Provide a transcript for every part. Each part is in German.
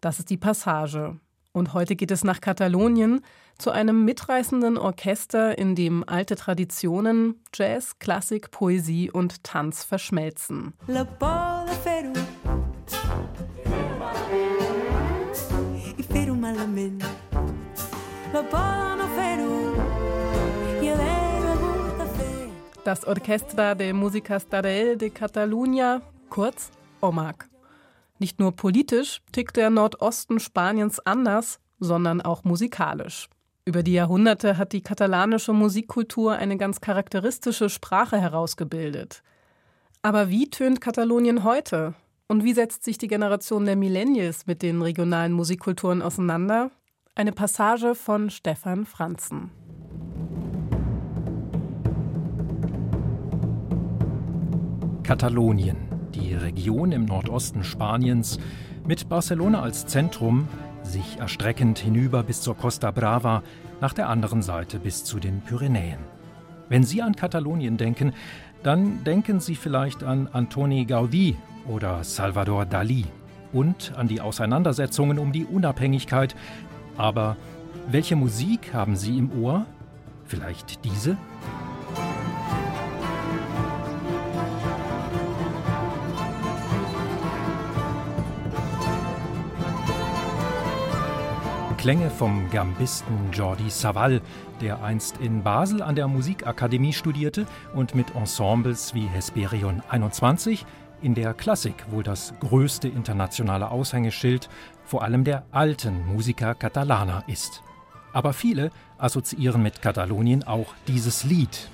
Das ist die Passage. Und heute geht es nach Katalonien zu einem mitreißenden Orchester, in dem alte Traditionen, Jazz, Klassik, Poesie und Tanz verschmelzen. Das Orchestra de Música Estatal de Catalunya, kurz OMAC. Nicht nur politisch tickt der Nordosten Spaniens anders, sondern auch musikalisch. Über die Jahrhunderte hat die katalanische Musikkultur eine ganz charakteristische Sprache herausgebildet. Aber wie tönt Katalonien heute? Und wie setzt sich die Generation der Millennials mit den regionalen Musikkulturen auseinander? Eine Passage von Stefan Franzen. Katalonien die Region im Nordosten Spaniens, mit Barcelona als Zentrum, sich erstreckend hinüber bis zur Costa Brava, nach der anderen Seite bis zu den Pyrenäen. Wenn Sie an Katalonien denken, dann denken Sie vielleicht an Antoni Gaudí oder Salvador Dalí und an die Auseinandersetzungen um die Unabhängigkeit. Aber welche Musik haben Sie im Ohr? Vielleicht diese? Klänge vom Gambisten Jordi Savall, der einst in Basel an der Musikakademie studierte und mit Ensembles wie Hesperion 21 in der Klassik wohl das größte internationale Aushängeschild, vor allem der alten Musiker Catalana ist. Aber viele assoziieren mit Katalonien auch dieses Lied,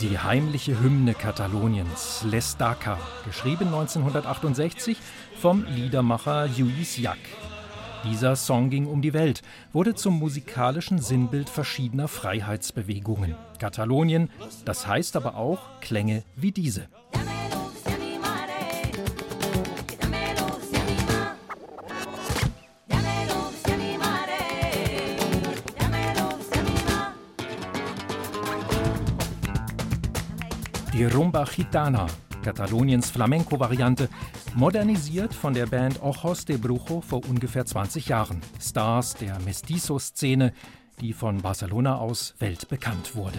Die heimliche Hymne Kataloniens, L'Estaca, geschrieben 1968 vom Liedermacher Lluís Llach. Dieser Song ging um die Welt, wurde zum musikalischen Sinnbild verschiedener Freiheitsbewegungen. Katalonien, das heißt aber auch Klänge wie diese. Die Rumba Gitana, Kataloniens Flamenco-Variante, modernisiert von der Band Ojos de Brujo vor ungefähr 20 Jahren. Stars der Mestizo-Szene, die von Barcelona aus weltbekannt wurde.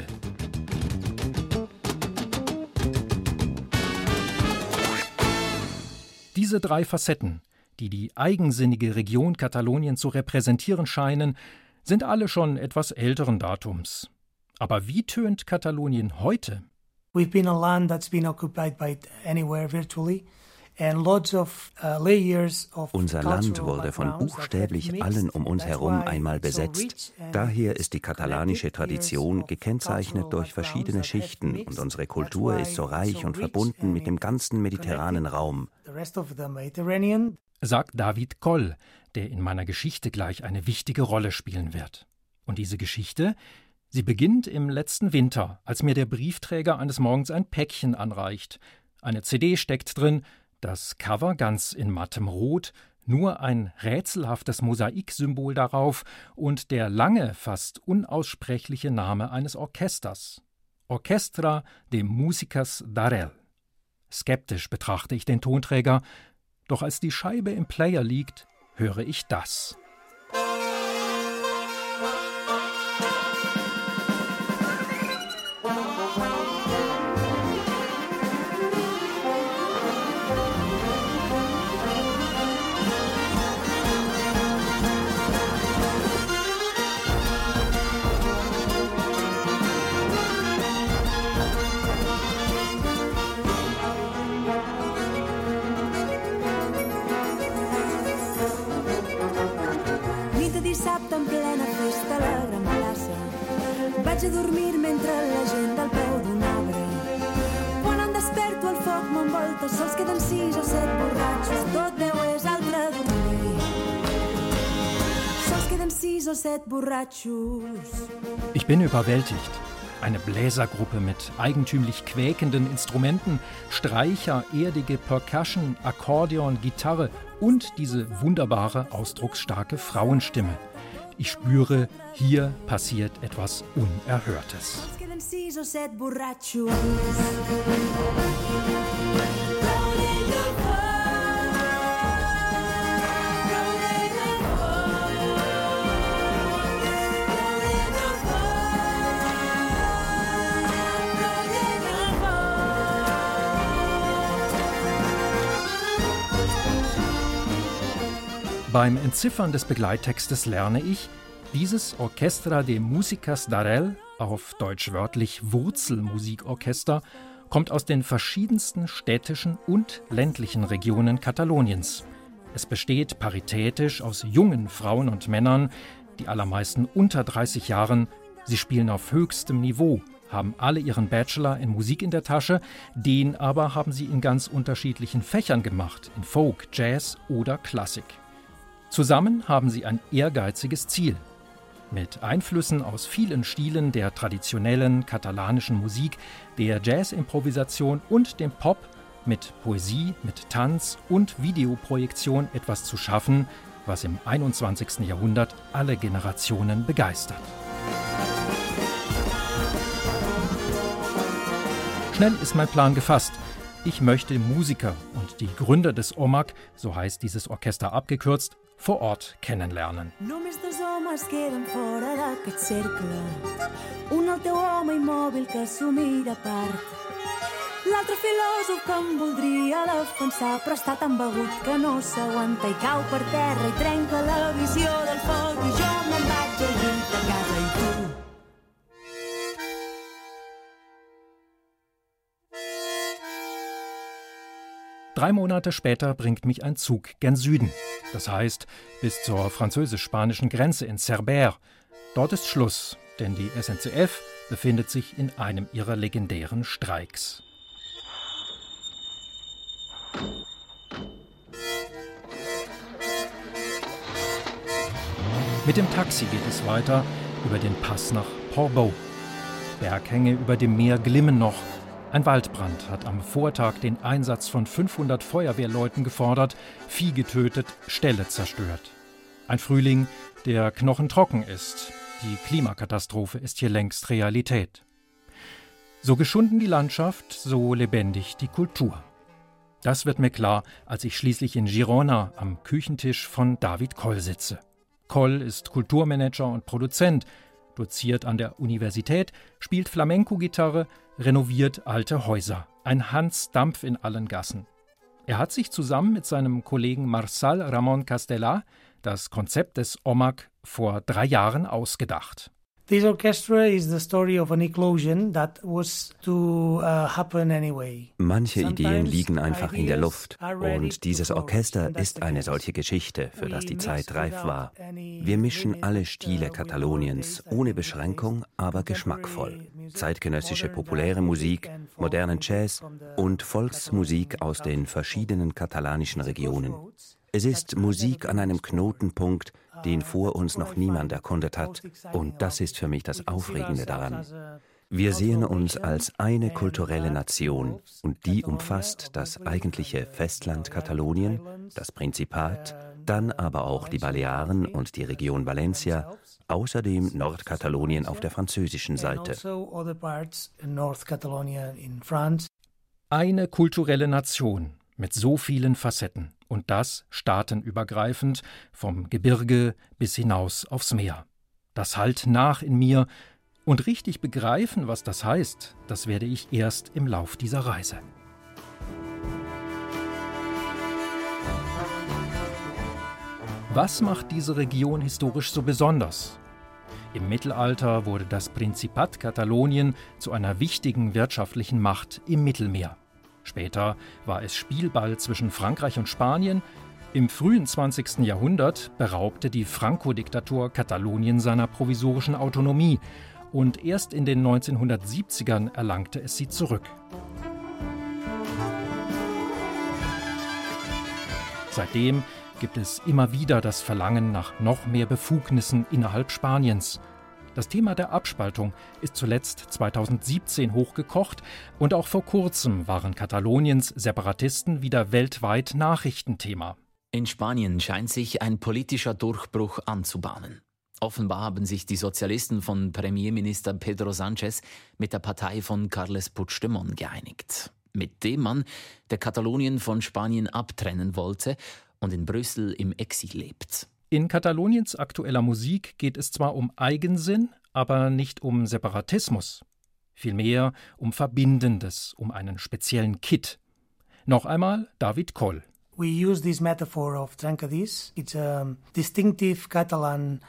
Diese drei Facetten, die die eigensinnige Region Katalonien zu repräsentieren scheinen, sind alle schon etwas älteren Datums. Aber wie tönt Katalonien heute? We've been a land that's been occupied by anywhere virtually. Uh, Unser Land wurde von buchstäblich allen um uns herum einmal besetzt. Daher ist die katalanische Tradition gekennzeichnet durch verschiedene Schichten und unsere Kultur ist so reich und verbunden mit dem ganzen mediterranen Raum. Sagt David Koll, der in meiner Geschichte gleich eine wichtige Rolle spielen wird. Und diese Geschichte, Sie beginnt im letzten Winter, als mir der Briefträger eines Morgens ein Päckchen anreicht. Eine CD steckt drin, das Cover ganz in mattem Rot, nur ein rätselhaftes Mosaiksymbol darauf und der lange, fast unaussprechliche Name eines Orchesters. Orchestra de Músicas d'Arel. Skeptisch betrachte ich den Tonträger, doch als die Scheibe im Player liegt, höre ich das. Vaig a dormir mentre la gent al peu d'un arbre. Quan em desperto el foc m'envolta, sols queden sis o set borratxos, tot deu és altre dormir. Sols queden sis o set borratxos. Ich bin überwältigt. Eine Bläsergruppe mit eigentümlich quäkenden Instrumenten, Streicher, erdige Percussion, Akkordeon, Gitarre und diese wunderbare, ausdrucksstarke Frauenstimme. Ich spüre, hier passiert etwas Unerhörtes. Beim Entziffern des Begleittextes lerne ich, dieses Orchestra de Musicas d'Arel, auf Deutsch wörtlich Wurzelmusikorchester, kommt aus den verschiedensten städtischen und ländlichen Regionen Kataloniens. Es besteht paritätisch aus jungen Frauen und Männern, die allermeisten unter 30 Jahren. Sie spielen auf höchstem Niveau, haben alle ihren Bachelor in Musik in der Tasche, den aber haben sie in ganz unterschiedlichen Fächern gemacht, in Folk, Jazz oder Klassik. Zusammen haben sie ein ehrgeiziges Ziel. Mit Einflüssen aus vielen Stilen der traditionellen katalanischen Musik, der Jazz-Improvisation und dem Pop, mit Poesie, mit Tanz und Videoprojektion etwas zu schaffen, was im 21. Jahrhundert alle Generationen begeistert. Schnell ist mein Plan gefasst. Ich möchte Musiker und die Gründer des OMAC, so heißt dieses Orchester abgekürzt, vor Ort kennenlernen. L'altre filòsof que em voldria defensar, però està tan begut que no s'aguanta i cau per terra i trenca la visió del foc. I jo me'n vaig al llit a casa Drei Monate später bringt mich ein Zug gen Süden. Das heißt, bis zur französisch-spanischen Grenze in Cerbère. Dort ist Schluss, denn die SNCF befindet sich in einem ihrer legendären Streiks. Mit dem Taxi geht es weiter über den Pass nach Portbou. Berghänge über dem Meer glimmen noch ein Waldbrand hat am Vortag den Einsatz von 500 Feuerwehrleuten gefordert, Vieh getötet, Ställe zerstört. Ein Frühling, der knochentrocken ist. Die Klimakatastrophe ist hier längst Realität. So geschunden die Landschaft, so lebendig die Kultur. Das wird mir klar, als ich schließlich in Girona am Küchentisch von David Koll sitze. Koll ist Kulturmanager und Produzent, doziert an der Universität, spielt Flamenco-Gitarre, renoviert alte Häuser. Ein Hans Dampf in allen Gassen. Er hat sich zusammen mit seinem Kollegen Marçal Ramon Castellà das Konzept des OMAC vor drei Jahren ausgedacht. This orchestra is the story of an eclosion that was to uh, happen anyway. Manche Ideen liegen einfach in der Luft und dieses Orchester ist eine solche Geschichte, für das die Zeit reif war. Wir mischen alle Stile Kataloniens ohne Beschränkung, aber geschmackvoll. Zeitgenössische populäre Musik, modernen Jazz und Volksmusik aus den verschiedenen katalanischen Regionen. Es ist Musik an einem Knotenpunkt, den vor uns noch niemand erkundet hat. Und das ist für mich das Aufregende daran. Wir sehen uns als eine kulturelle Nation und die umfasst das eigentliche Festland Katalonien, das Prinzipat, dann aber auch die Balearen und die Region Valencia, außerdem Nordkatalonien auf der französischen Seite. Eine kulturelle Nation mit so vielen Facetten und das staatenübergreifend, vom Gebirge bis hinaus aufs Meer. Das hallt nach in mir, und richtig begreifen, was das heißt, das werde ich erst im Lauf dieser Reise. Was macht diese Region historisch so besonders? Im Mittelalter wurde das Prinzipat Katalonien zu einer wichtigen wirtschaftlichen Macht im Mittelmeer. Später war es Spielball zwischen Frankreich und Spanien. Im frühen 20. Jahrhundert beraubte die Franco-Diktatur Katalonien seiner provisorischen Autonomie und erst in den 1970ern erlangte es sie zurück. Seitdem gibt es immer wieder das Verlangen nach noch mehr Befugnissen innerhalb Spaniens. Das Thema der Abspaltung ist zuletzt 2017 hochgekocht und auch vor kurzem waren Kataloniens Separatisten wieder weltweit Nachrichtenthema. In Spanien scheint sich ein politischer Durchbruch anzubahnen. Offenbar haben sich die Sozialisten von Premierminister Pedro Sánchez mit der Partei von Carles Puigdemont geeinigt. Mit dem Mann, der Katalonien von Spanien abtrennen wollte und in Brüssel im Exil lebt. In Kataloniens aktueller Musik geht es zwar um Eigensinn, aber nicht um Separatismus. Vielmehr um Verbindendes, um einen speziellen Kit. Noch einmal David Koll. We use this metaphor of trencadís. It's a distinctive Catalan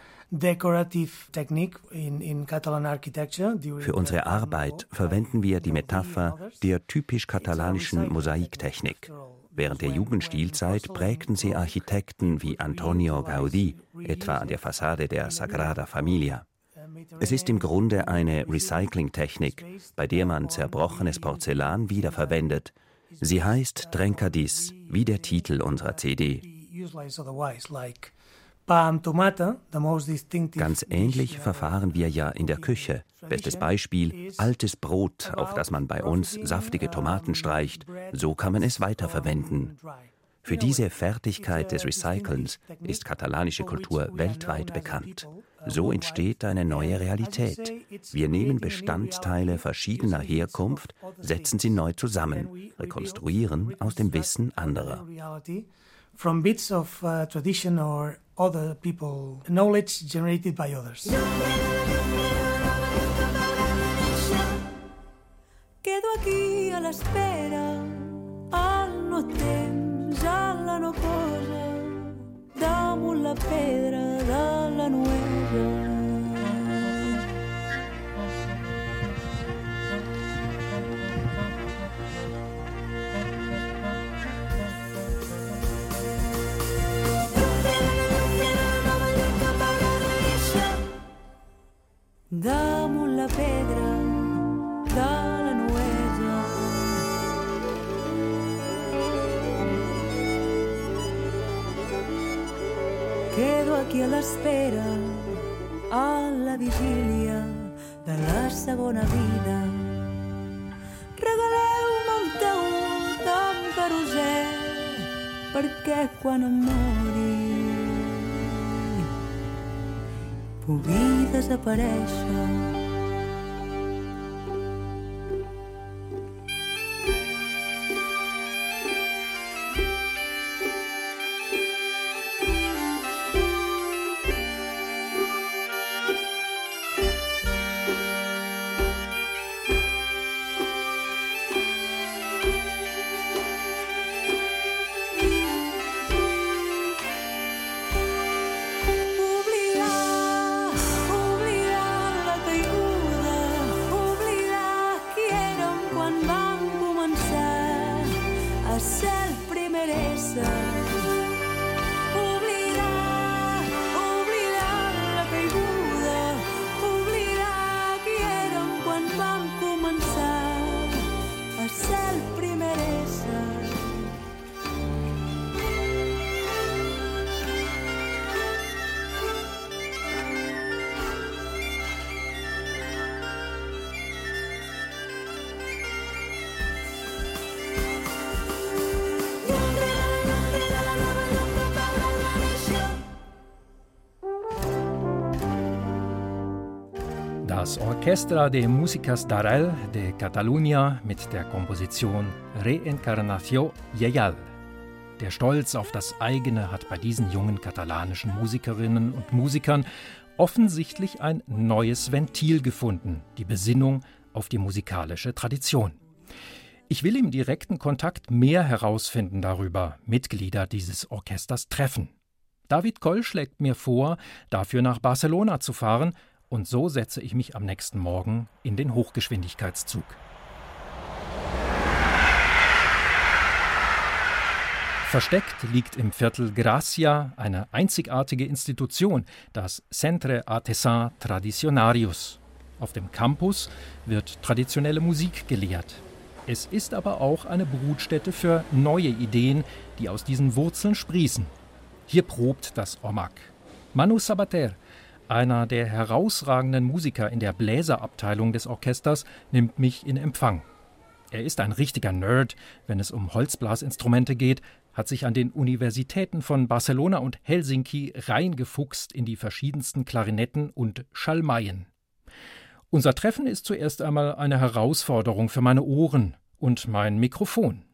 für unsere Arbeit verwenden wir die Metapher der typisch katalanischen Mosaiktechnik. Während der Jugendstilzeit prägten sie Architekten wie Antonio Gaudí, etwa an der Fassade der Sagrada Familia. Es ist im Grunde eine Recyclingtechnik, bei der man zerbrochenes Porzellan wiederverwendet. Sie heißt Trencadis, wie der Titel unserer CD. Ganz ähnlich verfahren wir ja in der Küche. Bestes Beispiel, altes Brot, auf das man bei uns saftige Tomaten streicht. So kann man es weiterverwenden. Für diese Fertigkeit des Recycelns ist katalanische Kultur weltweit bekannt. So entsteht eine neue Realität. Wir nehmen Bestandteile verschiedener Herkunft, setzen sie neu zusammen, rekonstruieren aus dem Wissen anderer. From bits of uh, tradition or other people, knowledge generated by others. Quedo aquí a l'espera, al no temps, alla no cosa, damunt la pedra de la nuesa. Damunt la pedra de la nuesa. Quedo aquí a l'espera, a la vigília de la segona vida. Regaleu-me el teu tan carusel, perquè quan em mori pugui desaparèixer. Thank you. Orchestra de Músicas d'Arel de Catalunya mit der Komposition Reencarnació Lleial. Der Stolz auf das eigene hat bei diesen jungen katalanischen Musikerinnen und Musikern offensichtlich ein neues Ventil gefunden, die Besinnung auf die musikalische Tradition. Ich will im direkten Kontakt mehr herausfinden darüber, Mitglieder dieses Orchesters treffen. David Koll schlägt mir vor, dafür nach Barcelona zu fahren und so setze ich mich am nächsten Morgen in den Hochgeschwindigkeitszug. Versteckt liegt im Viertel Gracia eine einzigartige Institution, das Centre Artesan Tradicionarius. Auf dem Campus wird traditionelle Musik gelehrt. Es ist aber auch eine Brutstätte für neue Ideen, die aus diesen Wurzeln sprießen. Hier probt das OMAC. Manu Sabater einer der herausragenden Musiker in der Bläserabteilung des Orchesters nimmt mich in Empfang. Er ist ein richtiger Nerd, wenn es um Holzblasinstrumente geht, hat sich an den Universitäten von Barcelona und Helsinki reingefuchst in die verschiedensten Klarinetten und Schalmeien. Unser Treffen ist zuerst einmal eine Herausforderung für meine Ohren und mein Mikrofon.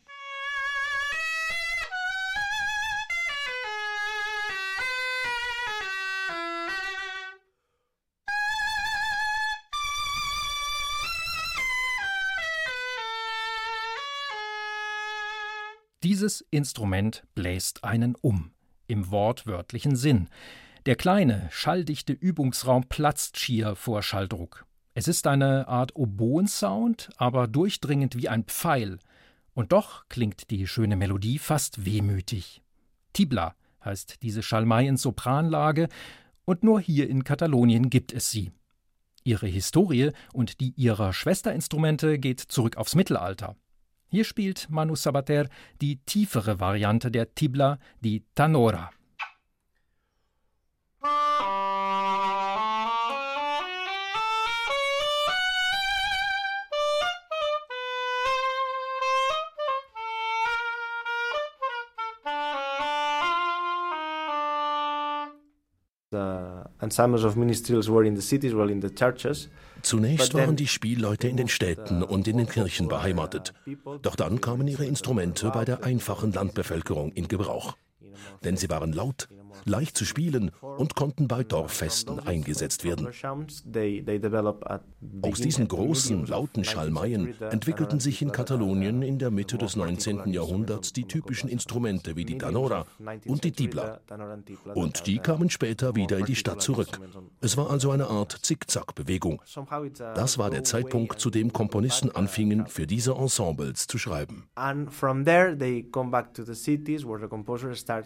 Dieses Instrument bläst einen um, im wortwörtlichen Sinn. Der kleine, schalldichte Übungsraum platzt schier vor Schalldruck. Es ist eine Art Oboensound, aber durchdringend wie ein Pfeil. Und doch klingt die schöne Melodie fast wehmütig. Tibla heißt diese Schalmei in Sopranlage, und nur hier in Katalonien gibt es sie. Ihre Historie und die ihrer Schwesterinstrumente geht zurück aufs Mittelalter. Hier spielt Manu Sabater die tiefere Variante der Tibla, die Tanora. Zunächst waren die Spielleute in den Städten und in den Kirchen beheimatet. Doch dann kamen ihre Instrumente bei der einfachen Landbevölkerung in Gebrauch. Denn sie waren laut, leicht zu spielen und konnten bei Dorffesten eingesetzt werden. Aus diesen großen, lauten Schalmeien entwickelten sich in Katalonien in der Mitte des 19. Jahrhunderts die typischen Instrumente wie die Tanora und die Tibla. Und die kamen später wieder in die Stadt zurück. Es war also eine Art Zickzack-Bewegung. Das war der Zeitpunkt, zu dem Komponisten anfingen, für diese Ensembles zu schreiben. And from there they come back to the cities where the composers start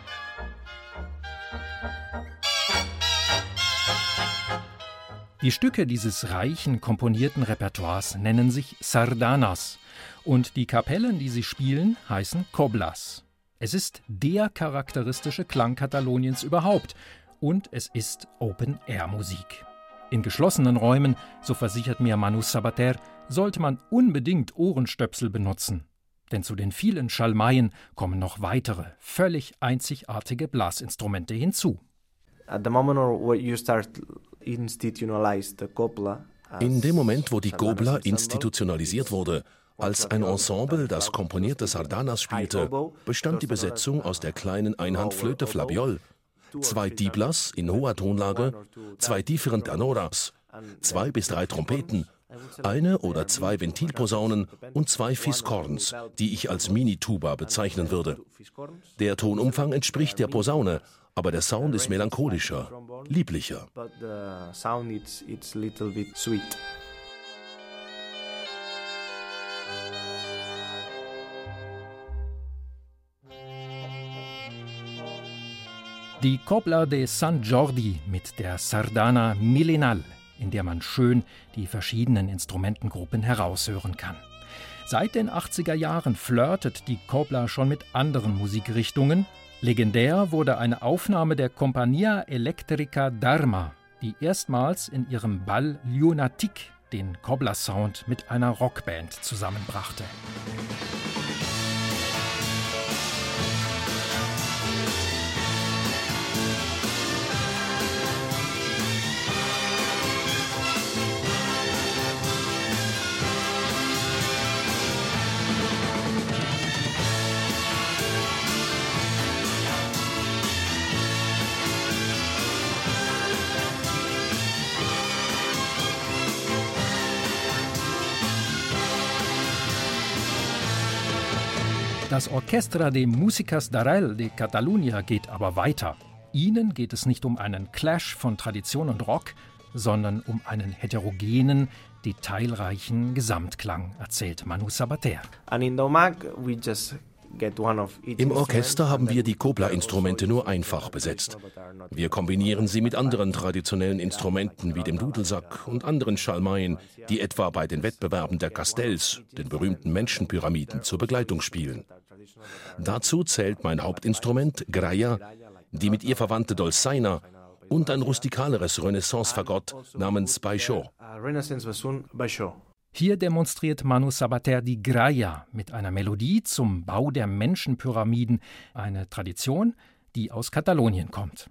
Die Stücke dieses reichen komponierten Repertoires nennen sich Sardanas und die Kapellen, die sie spielen, heißen Coblas. Es ist der charakteristische Klang Kataloniens überhaupt und es ist Open-Air-Musik. In geschlossenen Räumen, so versichert mir Manu Sabater, sollte man unbedingt Ohrenstöpsel benutzen. Denn zu den vielen Schalmeien kommen noch weitere, völlig einzigartige Blasinstrumente hinzu. At the moment where you start in dem Moment, wo die Gobla institutionalisiert wurde, als ein Ensemble, das komponierte Sardanas spielte, bestand die Besetzung aus der kleinen Einhandflöte Flabiol, zwei Diblas in hoher Tonlage, zwei tieferen Tenoras, zwei bis drei Trompeten, eine oder zwei Ventilposaunen und zwei Fiskorns, die ich als Mini-Tuba bezeichnen würde. Der Tonumfang entspricht der Posaune, aber der Sound ist melancholischer, lieblicher. Die Copla de San Jordi mit der Sardana Millenal, in der man schön die verschiedenen Instrumentengruppen heraushören kann. Seit den 80er Jahren flirtet die Copla schon mit anderen Musikrichtungen, Legendär wurde eine Aufnahme der Compagnia Electrica Dharma, die erstmals in ihrem Ball Lunatic den Cobbler-Sound mit einer Rockband zusammenbrachte. Das Orchestra de Músicas d'Arrel de Catalunya geht aber weiter. Ihnen geht es nicht um einen Clash von Tradition und Rock, sondern um einen heterogenen, detailreichen Gesamtklang, erzählt Manu Sabater. Im Orchester haben wir die Kobla-Instrumente nur einfach besetzt. Wir kombinieren sie mit anderen traditionellen Instrumenten wie dem Dudelsack und anderen Schalmeien, die etwa bei den Wettbewerben der Castells, den berühmten Menschenpyramiden, zur Begleitung spielen. Dazu zählt mein Hauptinstrument, Graia, die mit ihr verwandte Dolzaina und ein rustikaleres Renaissance-Fagott namens Baixo. Hier demonstriert Manu Sabater die Graia mit einer Melodie zum Bau der Menschenpyramiden, eine Tradition, die aus Katalonien kommt.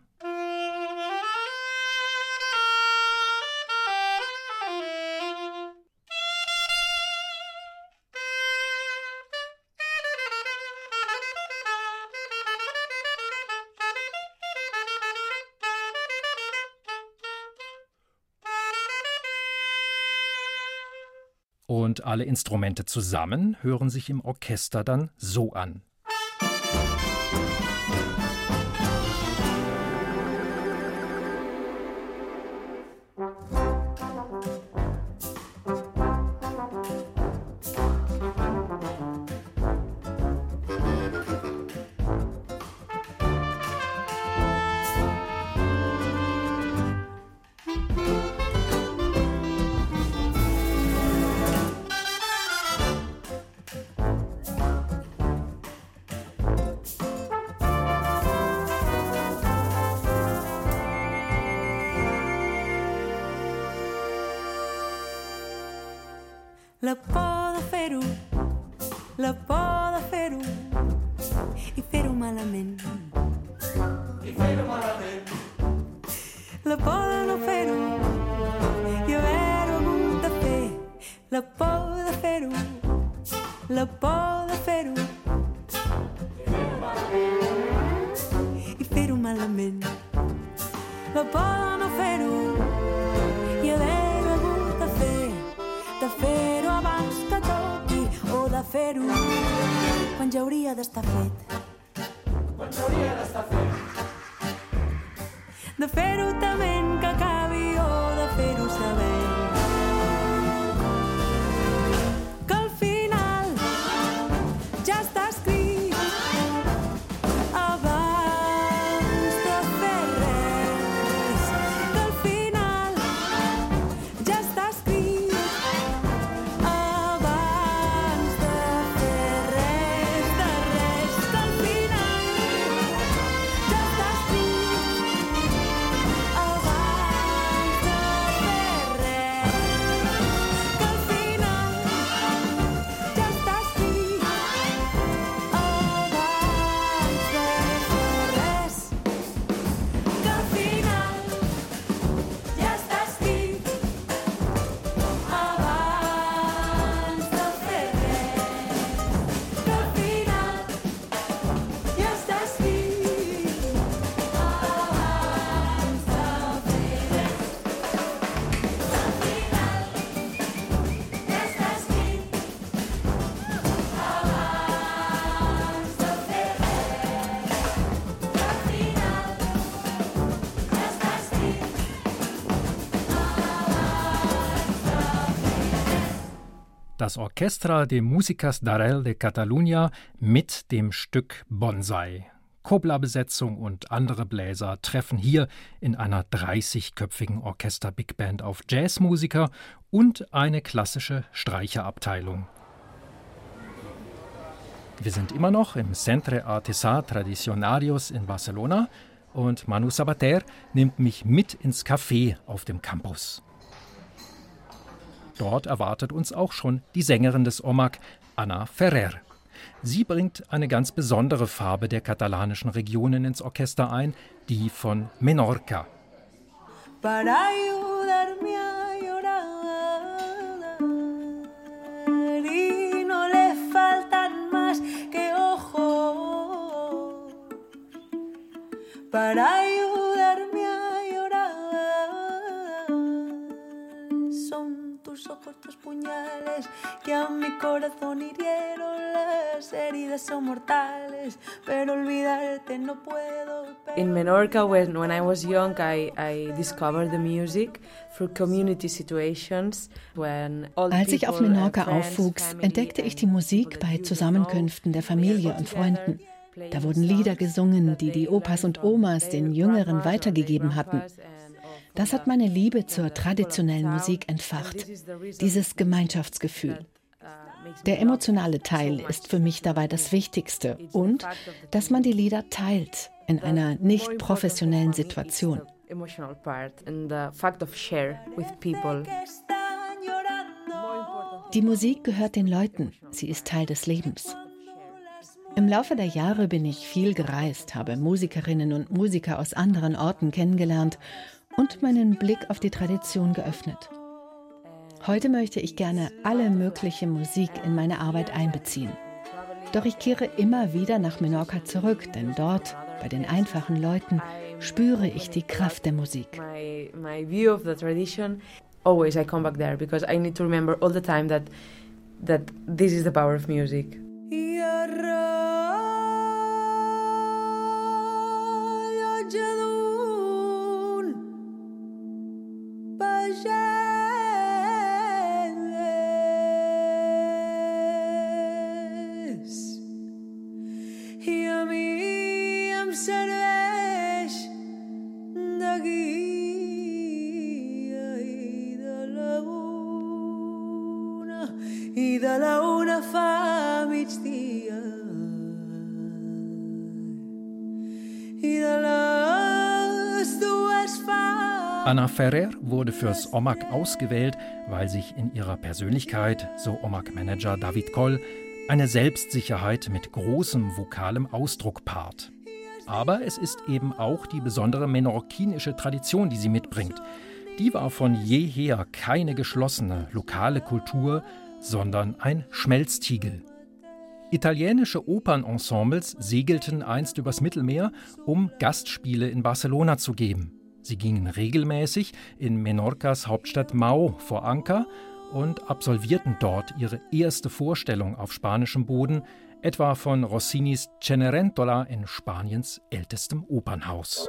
Und alle Instrumente zusammen hören sich im Orchester dann so an. Das Orchestra de Músicas d'Arel de Catalunya mit dem Stück Bonsai. Kobla-Besetzung und andere Bläser treffen hier in einer 30-köpfigen Orchester-Big Band auf Jazzmusiker und eine klassische Streicherabteilung. Wir sind immer noch im Centre Artesà Tradicionarios in Barcelona und Manu Sabater nimmt mich mit ins Café auf dem Campus. Dort erwartet uns auch schon die Sängerin des OMAC, Anna Ferrer. Sie bringt eine ganz besondere Farbe der katalanischen Regionen ins Orchester ein, die von Menorca. para tus ojos tus puñales que a mi corazón hirieron las heridas son mortales In Menorca, when, when I was young, I, I discovered the music through community situations. When Als ich auf Menorca aufwuchs, entdeckte ich die Musik bei Zusammenkünften der Familie und Freunden. Da wurden Lieder gesungen, die die Opas und Omas den Jüngeren weitergegeben hatten. Das hat meine Liebe zur traditionellen Musik entfacht, dieses Gemeinschaftsgefühl. Der emotionale Teil ist für mich dabei das Wichtigste und dass man die Lieder teilt in einer nicht professionellen Situation. Die Musik gehört den Leuten, sie ist Teil des Lebens. Im Laufe der Jahre bin ich viel gereist, habe Musikerinnen und Musiker aus anderen Orten kennengelernt und meinen Blick auf die Tradition geöffnet. Heute möchte ich gerne alle mögliche Musik in meine Arbeit einbeziehen. Doch ich kehre immer wieder nach Menorca zurück, denn dort, bei den einfachen Leuten, spüre ich die Kraft der Musik. My, my view of the tradition, always I come back there because I need to remember all the time that that this is the power of music. Anna Ferrer wurde fürs OMAG ausgewählt, weil sich in ihrer Persönlichkeit, so OMAG-Manager David Koll, eine Selbstsicherheit mit großem vokalem Ausdruck paart. Aber es ist eben auch die besondere menorkinische Tradition, die sie mitbringt. Die war von jeher keine geschlossene lokale Kultur, sondern ein Schmelztiegel. Italienische Opernensembles segelten einst übers Mittelmeer, um Gastspiele in Barcelona zu geben. Sie gingen regelmäßig in Menorcas Hauptstadt Mau vor Anker und absolvierten dort ihre erste Vorstellung auf spanischem Boden, etwa von Rossinis Cenerentola in Spaniens ältestem Opernhaus.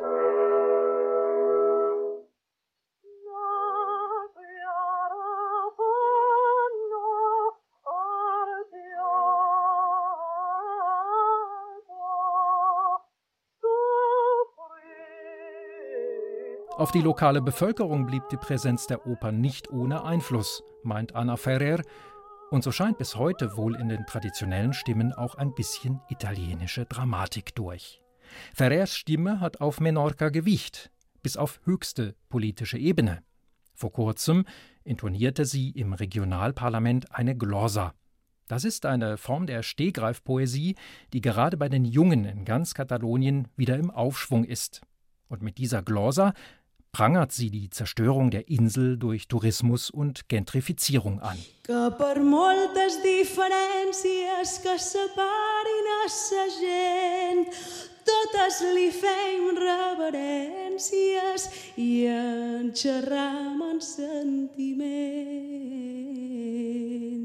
Auf die lokale Bevölkerung blieb die Präsenz der Oper nicht ohne Einfluss, meint Anna Ferrer, und so scheint bis heute wohl in den traditionellen Stimmen auch ein bisschen italienische Dramatik durch. Ferrers Stimme hat auf Menorca Gewicht, bis auf höchste politische Ebene. Vor kurzem intonierte sie im Regionalparlament eine Glosa. Das ist eine Form der Stehgreifpoesie, die gerade bei den Jungen in ganz Katalonien wieder im Aufschwung ist. Und mit dieser Glosa prangert sie die Zerstörung der Insel durch Tourismus und Gentrifizierung an. Que que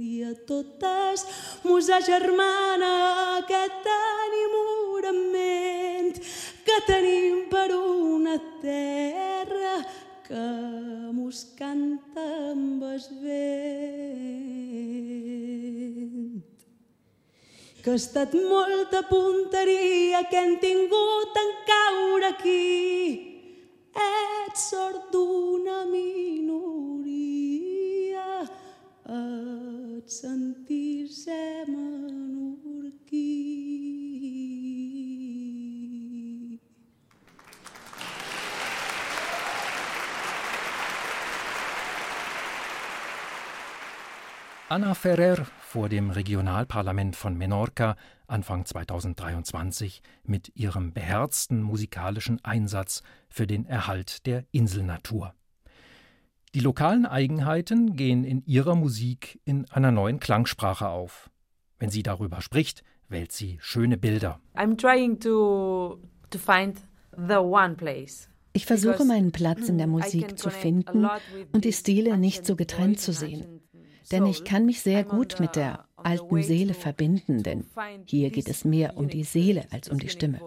i a totes mos agermana aquest enamorament tenim per una terra que mos canta amb el vent. Que ha estat molta punteria que hem tingut en caure aquí. Ets sort d'una minoria, et sentir-se menorquí. Anna Ferrer vor dem Regionalparlament von Menorca Anfang 2023 mit ihrem beherzten musikalischen Einsatz für den Erhalt der Inselnatur. Die lokalen Eigenheiten gehen in ihrer Musik in einer neuen Klangsprache auf. Wenn sie darüber spricht, wählt sie schöne Bilder. I'm trying to, to find the one place. Ich versuche meinen Platz in der Musik zu finden und die Stile nicht so getrennt zu sehen denn ich kann mich sehr gut mit der alten Seele verbinden, denn hier geht es mehr um die Seele als um die Stimme.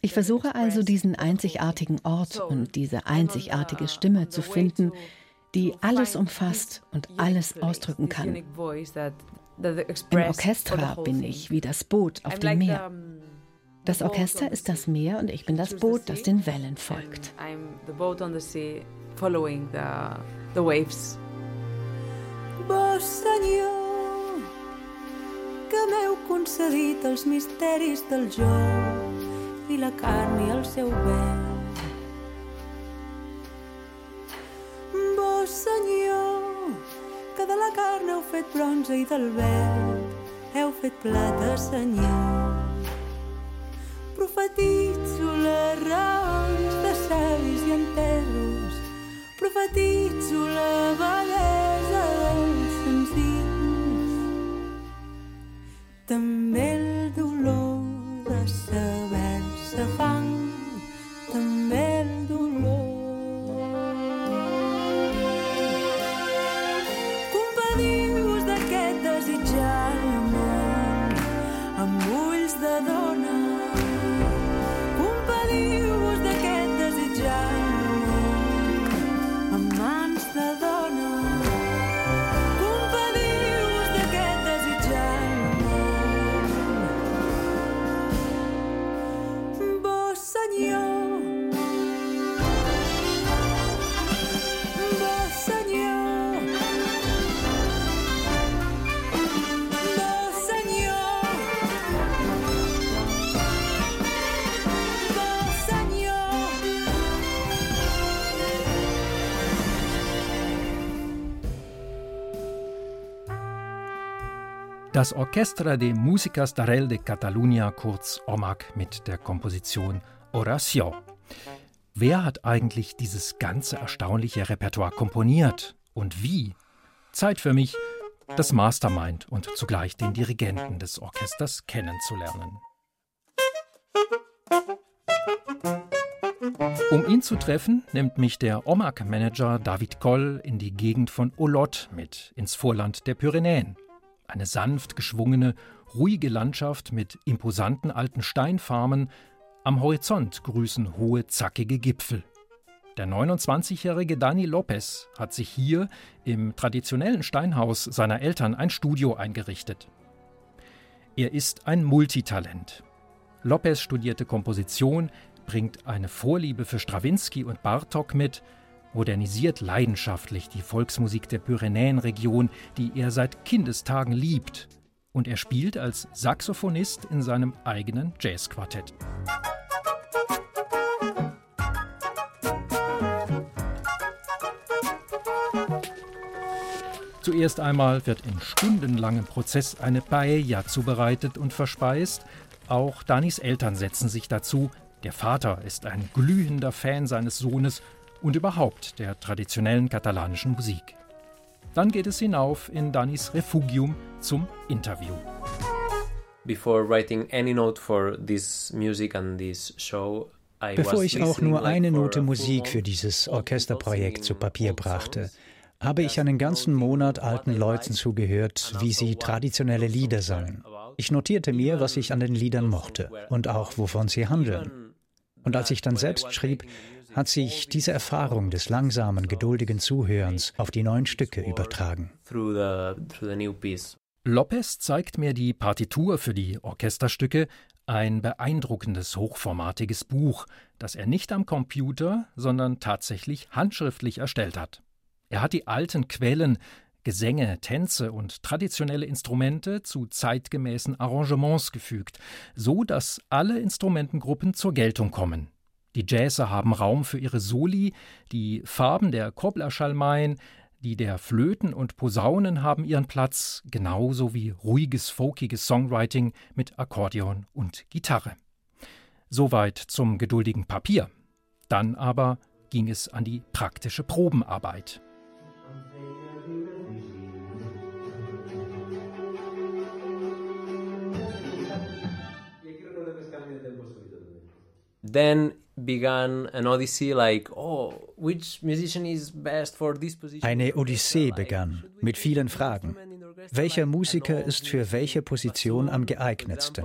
Ich versuche also diesen einzigartigen Ort und diese einzigartige Stimme zu finden, die alles umfasst und alles ausdrücken kann. Im Orchestra bin ich wie das Boot auf dem Meer. Das Orchester ist das Meer und ich bin das Boot, das den Wellen folgt. Vos, Senyor, que m'heu concedit els misteris del joc i la carn i el seu vel. Vos, Senyor, que de la carn heu fet bronze i del vel heu fet plata, Senyor. Profetitzo les raons de savis i enterros, profetitzo la bellesa També el Das Orchestra de Músicas Darel de Catalunya, kurz OMAC, mit der Komposition Oración. Wer hat eigentlich dieses ganze erstaunliche Repertoire komponiert und wie? Zeit für mich, das Mastermind und zugleich den Dirigenten des Orchesters kennenzulernen. Um ihn zu treffen, nimmt mich der OMAC-Manager David Koll in die Gegend von Olot mit, ins Vorland der Pyrenäen. Eine sanft geschwungene, ruhige Landschaft mit imposanten alten Steinfarmen. Am Horizont grüßen hohe, zackige Gipfel. Der 29-jährige Dani Lopez hat sich hier im traditionellen Steinhaus seiner Eltern ein Studio eingerichtet. Er ist ein Multitalent. Lopez studierte Komposition, bringt eine Vorliebe für Strawinski und Bartok mit modernisiert leidenschaftlich die Volksmusik der Pyrenäenregion, die er seit Kindestagen liebt. Und er spielt als Saxophonist in seinem eigenen Jazzquartett. Zuerst einmal wird im stundenlangen Prozess eine Paella zubereitet und verspeist. Auch Danis Eltern setzen sich dazu. Der Vater ist ein glühender Fan seines Sohnes und überhaupt der traditionellen katalanischen Musik. Dann geht es hinauf in Danis Refugium zum Interview. Before writing any note for this music and this show, Bevor ich auch nur eine Note Musik für dieses Orchesterprojekt zu Papier brachte, habe ich einen ganzen Monat alten Leuten zugehört, wie sie traditionelle Lieder sangen. Ich notierte mir, was ich an den Liedern mochte und auch wovon sie handeln. Und als ich dann selbst schrieb, hat sich diese Erfahrung des langsamen, geduldigen Zuhörens auf die neuen Stücke übertragen. Lopez zeigt mir die Partitur für die Orchesterstücke, ein beeindruckendes, hochformatiges Buch, das er nicht am Computer, sondern tatsächlich handschriftlich erstellt hat. Er hat die alten Quellen, Gesänge, Tänze und traditionelle Instrumente zu zeitgemäßen Arrangements gefügt, so dass alle Instrumentengruppen zur Geltung kommen. Die Jazzer haben Raum für ihre Soli, die Farben der Koblerschalmeien, die der Flöten und Posaunen haben ihren Platz, genauso wie ruhiges, folkiges Songwriting mit Akkordeon und Gitarre. Soweit zum geduldigen Papier. Dann aber ging es an die praktische Probenarbeit. Then began an odyssey like, oh, which musician is best for this position? Eine Odyssee begann mit vielen Fragen. Welcher Musiker ist für welche Position am geeignetsten?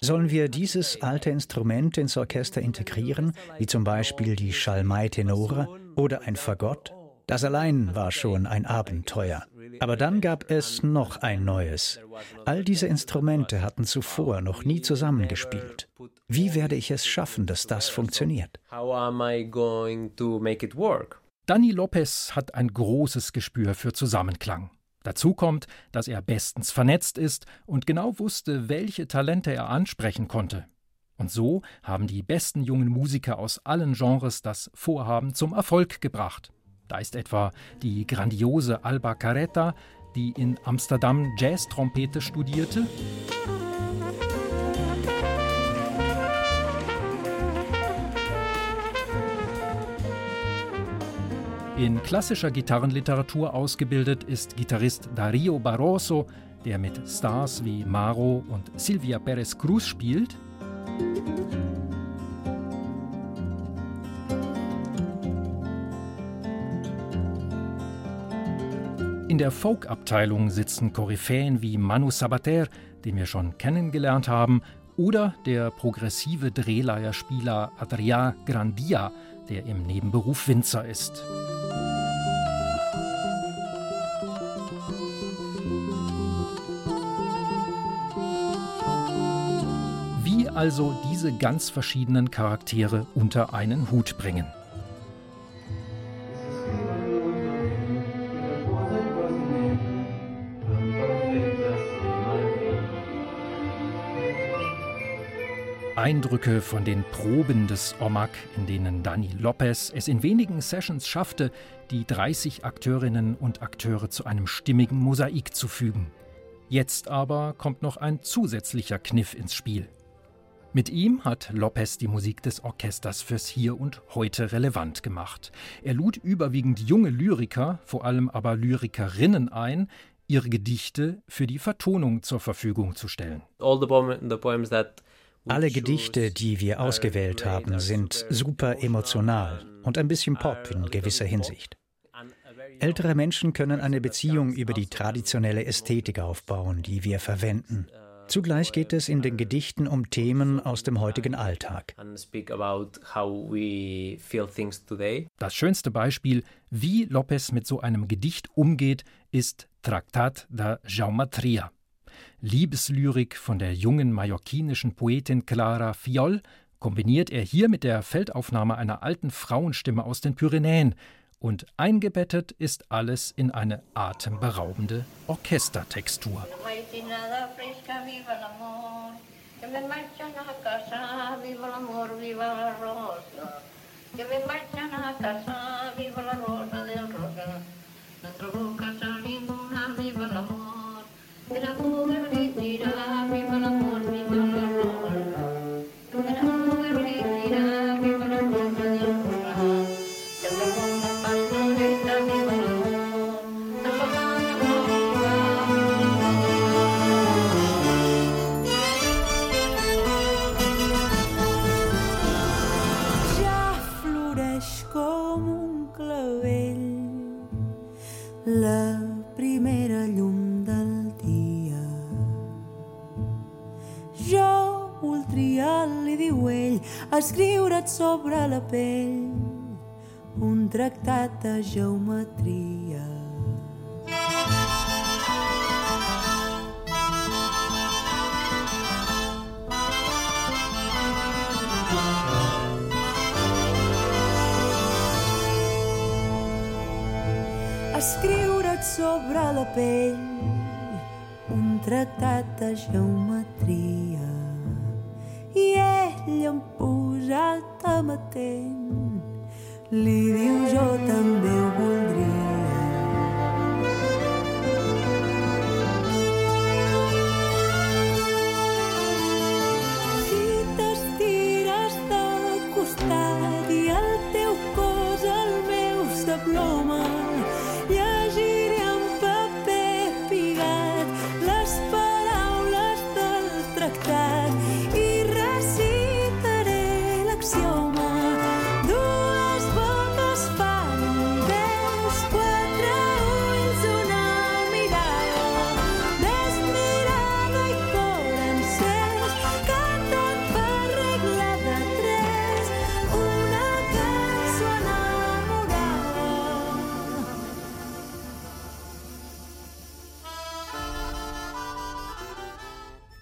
Sollen wir dieses alte Instrument ins Orchester integrieren, wie zum Beispiel die Schalmei-Tenore oder ein Fagott? Das allein war schon ein Abenteuer. Aber dann gab es noch ein neues. All diese Instrumente hatten zuvor noch nie zusammengespielt. Wie werde ich es schaffen, dass das funktioniert? Danny Lopez hat ein großes Gespür für Zusammenklang. Dazu kommt, dass er bestens vernetzt ist und genau wusste, welche Talente er ansprechen konnte. Und so haben die besten jungen Musiker aus allen Genres das Vorhaben zum Erfolg gebracht. Da ist etwa die grandiose Alba Carretta, die in Amsterdam Jazz-Trompete studierte. In klassischer Gitarrenliteratur ausgebildet ist Gitarrist Dario Barroso, der mit Stars wie Maro und Silvia Perez Cruz spielt. In der Folk-Abteilung sitzen Koryphäen wie Manu Sabater, den wir schon kennengelernt haben, oder der progressive Drehleierspieler Adrià Grandia, der im Nebenberuf Winzer ist. Also diese ganz verschiedenen Charaktere unter einen Hut bringen. Eindrücke von den Proben des OMAC, in denen Dani Lopez es in wenigen Sessions schaffte, die 30 Akteurinnen und Akteure zu einem stimmigen Mosaik zu fügen. Jetzt aber kommt noch ein zusätzlicher Kniff ins Spiel. Mit ihm hat Lopez die Musik des Orchesters fürs Hier und Heute relevant gemacht. Er lud überwiegend junge Lyriker, vor allem aber Lyrikerinnen ein, ihre Gedichte für die Vertonung zur Verfügung zu stellen. Alle Gedichte, die wir ausgewählt haben, sind super emotional und ein bisschen Pop in gewisser Hinsicht. Ältere Menschen können eine Beziehung über die traditionelle Ästhetik aufbauen, die wir verwenden. Zugleich geht es in den Gedichten um Themen aus dem heutigen Alltag. Das schönste Beispiel, wie Lopez mit so einem Gedicht umgeht, ist Tractat da Geometria. Liebeslyrik von der jungen mallorquinischen Poetin Clara Fiol kombiniert er hier mit der Feldaufnahme einer alten Frauenstimme aus den Pyrenäen, und eingebettet ist alles in eine atemberaubende Orchestertextur. escriure't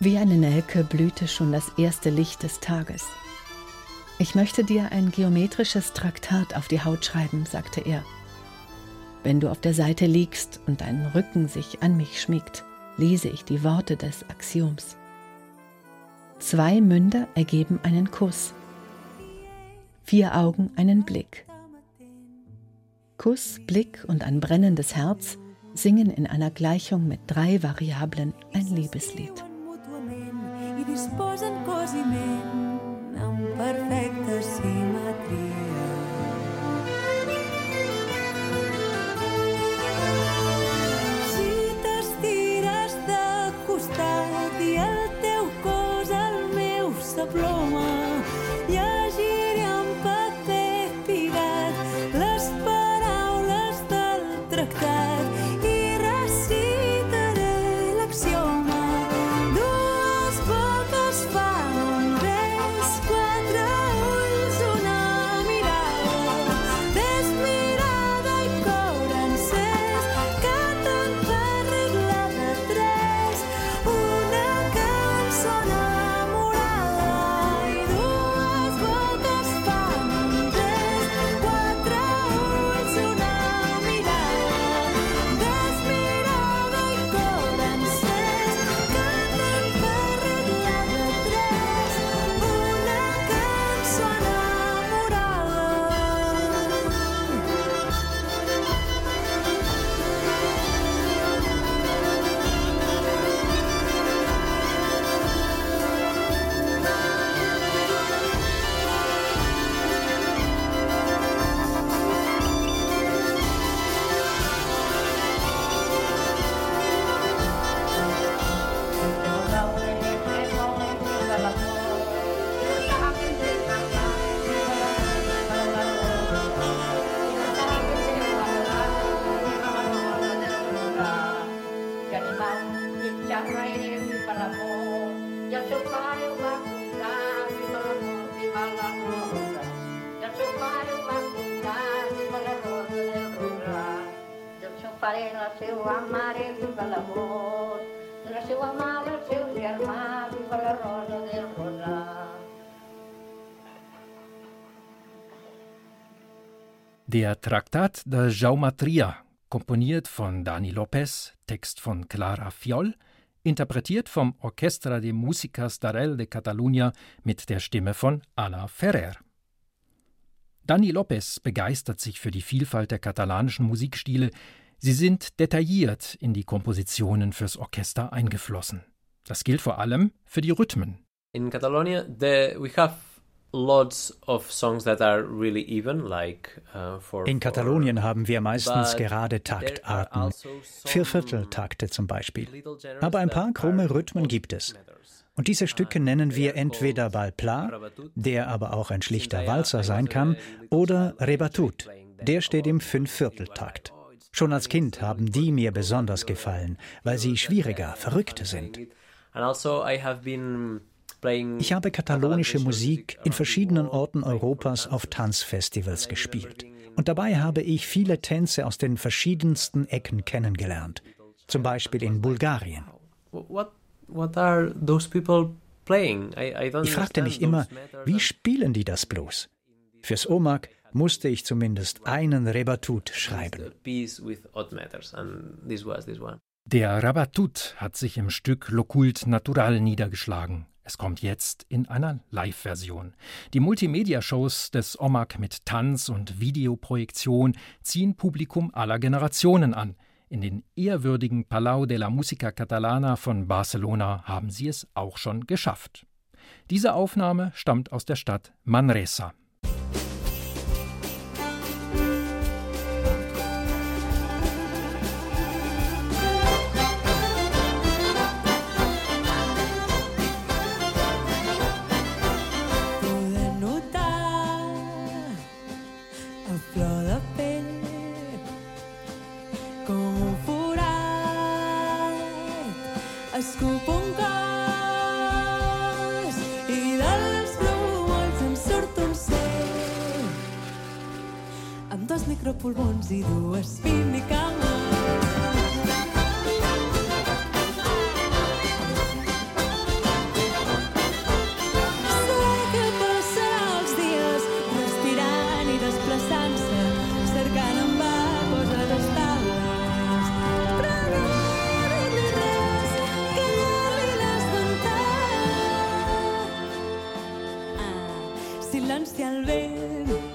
Wie eine Nelke blühte schon das erste Licht des Tages. Ich möchte dir ein geometrisches Traktat auf die Haut schreiben, sagte er. Wenn du auf der Seite liegst und dein Rücken sich an mich schmiegt, lese ich die Worte des Axioms. Zwei Münder ergeben einen Kuss, vier Augen einen Blick. Kuss, Blick und ein brennendes Herz singen in einer Gleichung mit drei Variablen ein Liebeslied. Perfecta simetria. Si t'estires de costat i el teu cos al meu s'aploma, Der Traktat de Geometria, komponiert von Dani Lopez, Text von Clara Fiol, interpretiert vom Orchestra de Músicas d'Arel de Catalunya mit der Stimme von Ana Ferrer. Dani Lopez begeistert sich für die Vielfalt der katalanischen Musikstile. Sie sind detailliert in die Kompositionen fürs Orchester eingeflossen. Das gilt vor allem für die Rhythmen. In Catalonia, the, we have lots of songs that are really even, like uh, for. In Katalonien haben wir meistens gerade Taktarten, also Viervierteltakte zum Beispiel. Aber ein paar krumme Rhythmen gibt es. Und diese Stücke nennen wir entweder Balpla, der aber auch ein schlichter Walzer sein kann, oder Rebatut, der steht im Fünfvierteltakt. Schon als Kind haben die mir besonders gefallen, weil sie schwieriger, verrückter sind. And also, I have been Ich habe katalonische Musik in verschiedenen Orten Europas auf Tanzfestivals gespielt. Und dabei habe ich viele Tänze aus den verschiedensten Ecken kennengelernt. Zum Beispiel in Bulgarien. What what are those people playing? I, I don't Ich fragte mich immer, wie spielen die das bloß? Fürs OMAG musste ich zumindest einen Rebatut schreiben. Der Rabatut hat sich im Stück L'Occulte Natural niedergeschlagen. Es kommt jetzt in einer Live-Version. Die Multimedia-Shows des OMAG mit Tanz- und Videoprojektion ziehen Publikum aller Generationen an. In den ehrwürdigen Palau de la Música Catalana von Barcelona haben sie es auch schon geschafft. Diese Aufnahme stammt aus der Stadt Manresa. silenci al vent.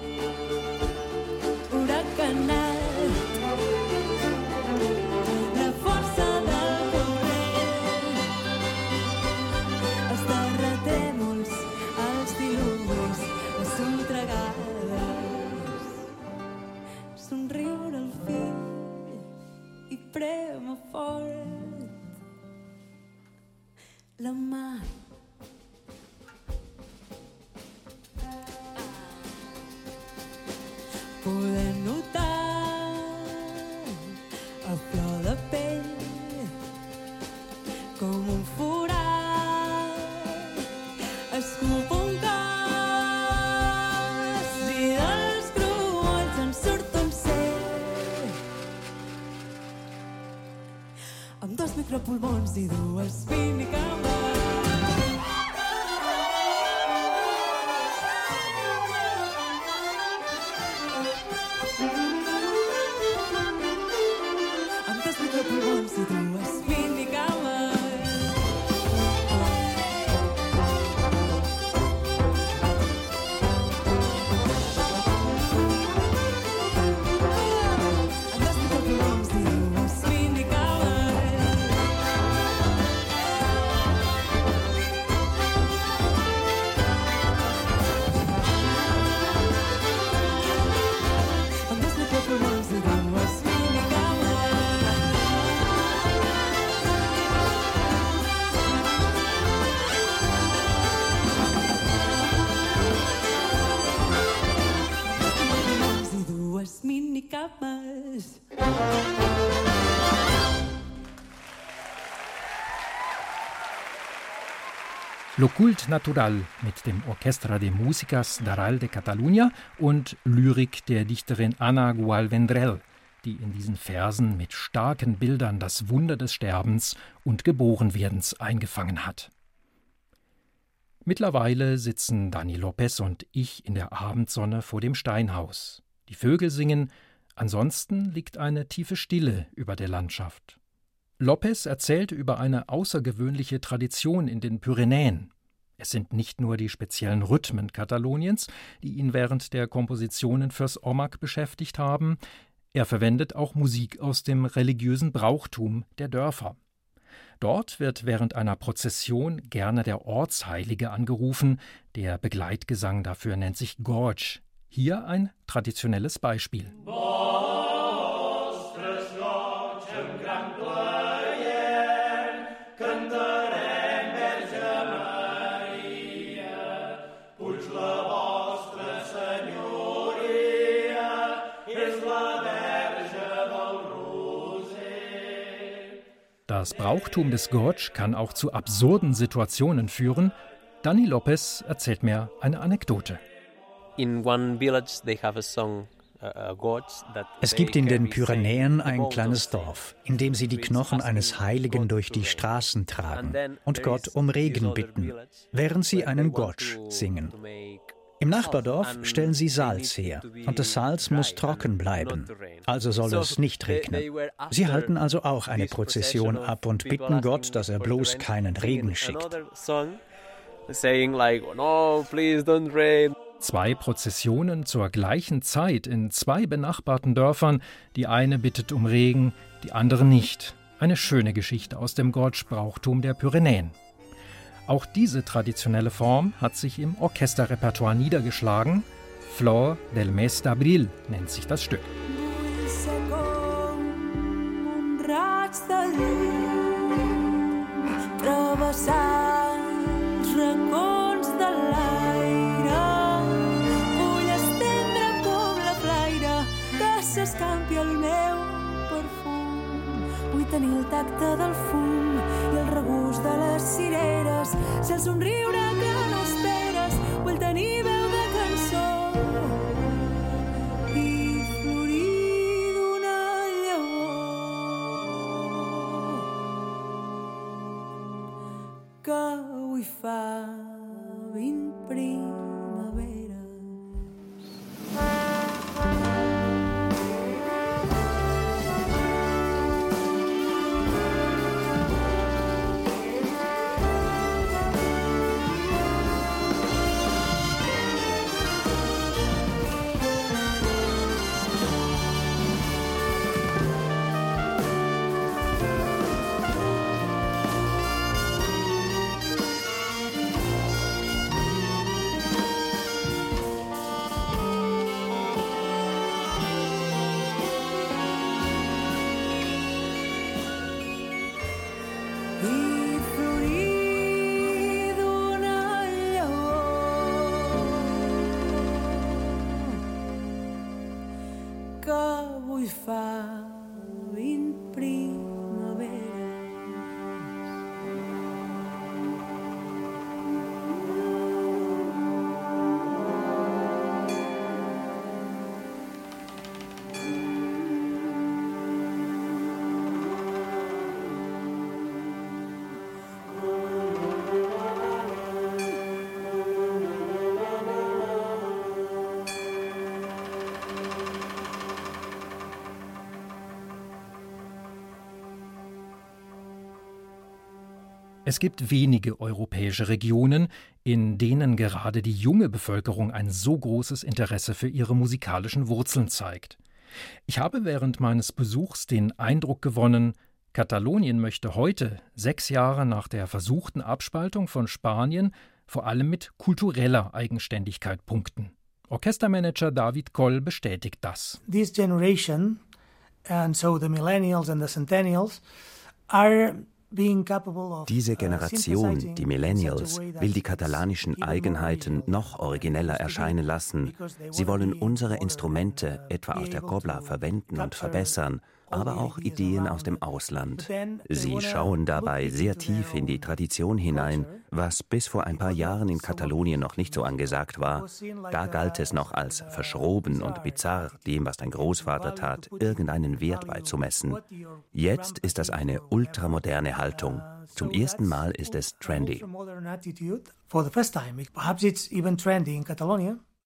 pulmons i dues vides L'Occulte Natural mit dem Orchestra de Músicas d'Aral de Catalunya und Lyrik der Dichterin Anna Gual Vendrell, die in diesen Versen mit starken Bildern das Wunder des Sterbens und Geborenwerdens eingefangen hat. Mittlerweile sitzen Dani Lopez und ich in der Abendsonne vor dem Steinhaus. Die Vögel singen, ansonsten liegt eine tiefe Stille über der Landschaft. Lopez erzählt über eine außergewöhnliche Tradition in den Pyrenäen. Es sind nicht nur die speziellen Rhythmen Kataloniens, die ihn während der Kompositionen fürs OMAC beschäftigt haben, er verwendet auch Musik aus dem religiösen Brauchtum der Dörfer. Dort wird während einer Prozession gerne der Ortsheilige angerufen, der Begleitgesang dafür nennt sich Gorge. Hier ein traditionelles Beispiel. Das Brauchtum des Gorge kann auch zu absurden Situationen führen. Dani Lopez erzählt mir eine Anekdote. In one village they have a song Es gibt in den Pyrenäen ein kleines Dorf, in dem sie die Knochen eines Heiligen durch die Straßen tragen und Gott um Regen bitten, während sie einen Gotsch singen. Im Nachbardorf stellen sie Salz her und das Salz muss trocken bleiben, also soll es nicht regnen. Sie halten also auch eine Prozession ab und bitten Gott, dass er bloß keinen Regen schickt. Zwei Prozessionen zur gleichen Zeit in zwei benachbarten Dörfern. Die eine bittet um Regen, die andere nicht. Eine schöne Geschichte aus dem Gorge-Brauchtum der Pyrenäen. Auch diese traditionelle Form hat sich im Orchesterrepertoire niedergeschlagen. Flor del Mes d'Abril nennt sich das Stück. De de. Vull tenir el tacte del fum de les cireres. Ser el somriure que no esperes. Vull tenir veu de cançó i florir d'una llavor que avui fa vint primaveres. Es gibt wenige europäische Regionen, in denen gerade die junge Bevölkerung ein so großes Interesse für ihre musikalischen Wurzeln zeigt. Ich habe während meines Besuchs den Eindruck gewonnen, Katalonien möchte heute, sechs Jahre nach der versuchten Abspaltung von Spanien, vor allem mit kultureller Eigenständigkeit punkten. Orchestermanager David Koll bestätigt das. This generation, and so the millennials and the centennials, are diese uh, Generation, die Millennials, will die katalanischen Eigenheiten noch origineller erscheinen lassen. Sie wollen unsere Instrumente etwa aus der Cobla verwenden und verbessern aber auch Ideen aus dem Ausland. Sie schauen dabei sehr tief in die Tradition hinein, was bis vor ein paar Jahren in Katalonien noch nicht so angesagt war. Da galt es noch als verschroben und bizarr, dem, was dein Großvater tat, irgendeinen Wert beizumessen. Jetzt ist das eine ultramoderne Haltung. Zum ersten Mal ist es trendy.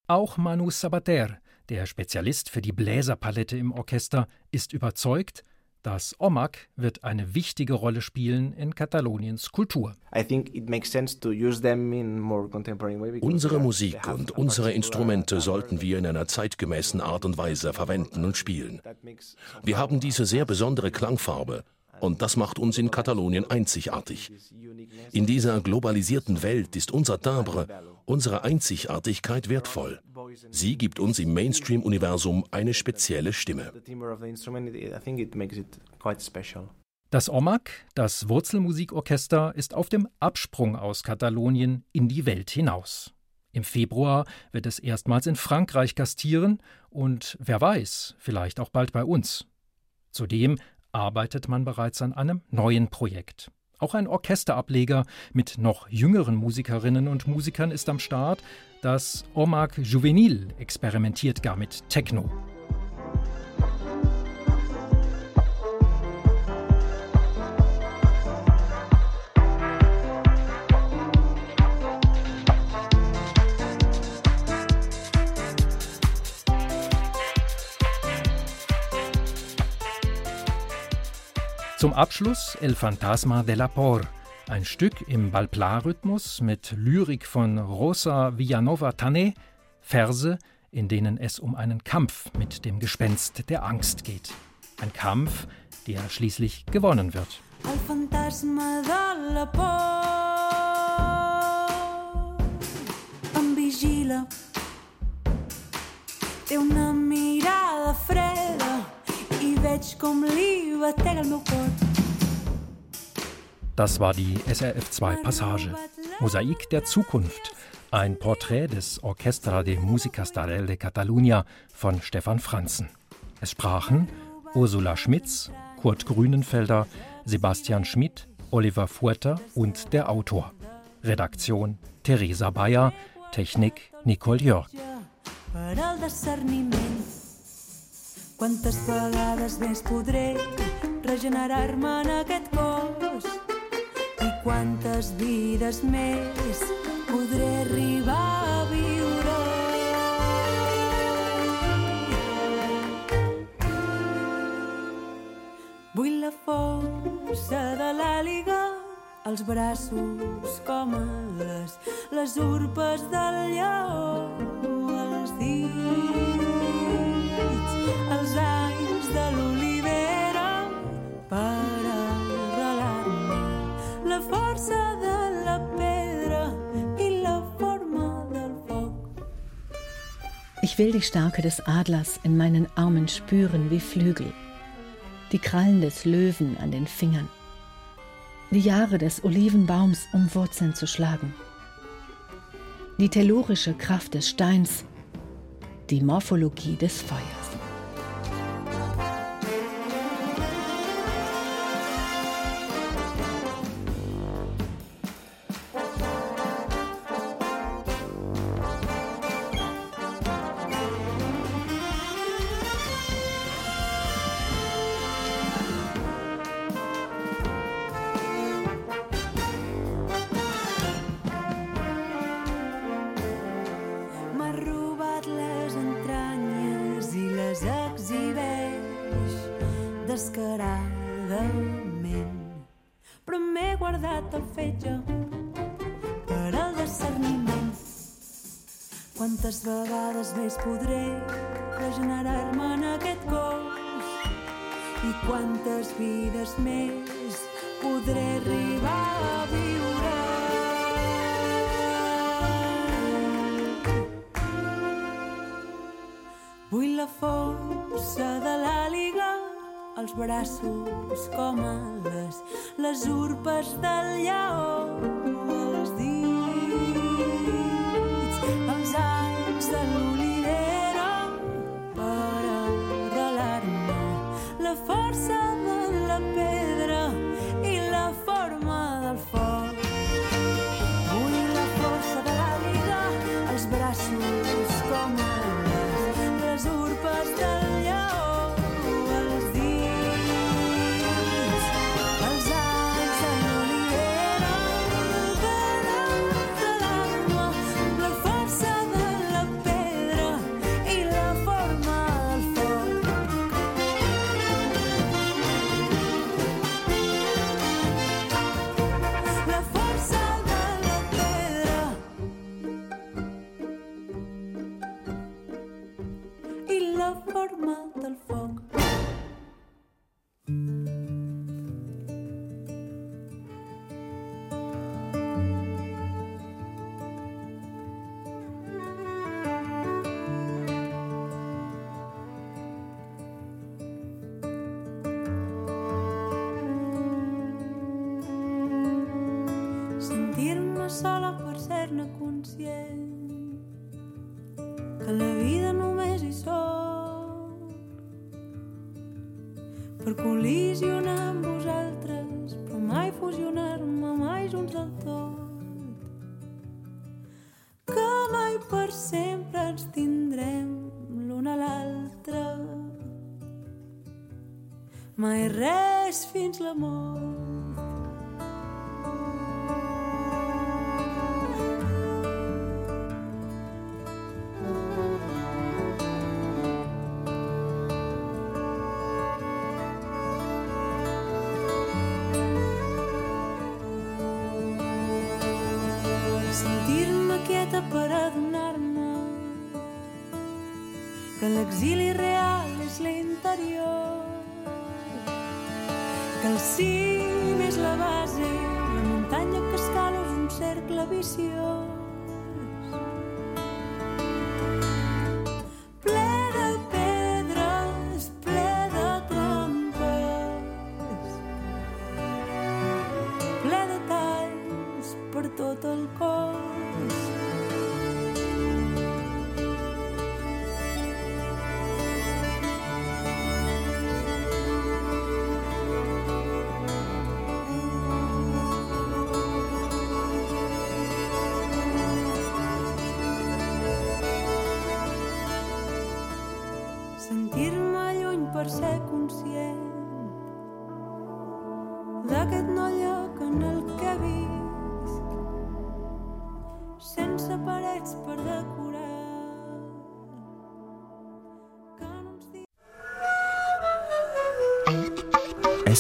Auch Manu Sabater, der Spezialist für die Bläserpalette im Orchester ist überzeugt, das OMAC wird eine wichtige Rolle spielen in Kataloniens Kultur. Unsere Musik und unsere Instrumente sollten wir in einer zeitgemäßen Art und Weise verwenden und spielen. Wir haben diese sehr besondere Klangfarbe und das macht uns in Katalonien einzigartig. In dieser globalisierten Welt ist unser Timbre, unsere Einzigartigkeit wertvoll. Sie gibt uns im Mainstream-Universum eine spezielle Stimme. Das OMAC, das Wurzelmusikorchester, ist auf dem Absprung aus Katalonien in die Welt hinaus. Im Februar wird es erstmals in Frankreich gastieren und wer weiß, vielleicht auch bald bei uns. Zudem arbeitet man bereits an einem neuen Projekt. Auch ein Orchesterableger mit noch jüngeren Musikerinnen und Musikern ist am Start. Das Omak Juvenil experimentiert gar mit Techno. Zum Abschluss El Fantasma de la Por, ein Stück im Balplar-Rhythmus mit Lyrik von Rosa Villanova Tané, Verse, in denen es um einen Kampf mit dem Gespenst der Angst geht. Ein Kampf, der schließlich gewonnen wird. El fantasma de la por em vigila té una mirada freda das war die SRF2-Passage. Mosaik der Zukunft. Ein Porträt des Orchestra de Música Starel de Catalunya von Stefan Franzen. Es sprachen Ursula Schmitz, Kurt Grünenfelder, Sebastian Schmidt, Oliver Furter und der Autor. Redaktion Theresa Bayer, Technik Nicole Jörg. Quantes vegades més podré regenerar-me en aquest cos? I quantes vides més podré arribar a viure? Vull la força de l'àliga els braços com les, les urpes del lleó, els dits força de la pedra i la forma del foc. Ich will die Stärke des Adlers in meinen Armen spüren wie Flügel, die Krallen des Löwen an den Fingern, die Jahre des Olivenbaums um Wurzeln zu schlagen, die tellurische Kraft des Steins, die Morphologie des Feuers. Quantes vegades més podré regenerar-me en aquest cos i quantes vides més podré arribar a viure. Vull la força de l'àliga, els braços com ales, les urpes del lleó força col·lisionar amb vosaltres, però mai fusionar-me, mai junts del tot. Que mai per sempre ens tindrem l'un a l'altre. Mai res fins la mort.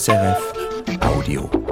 SRF Audio.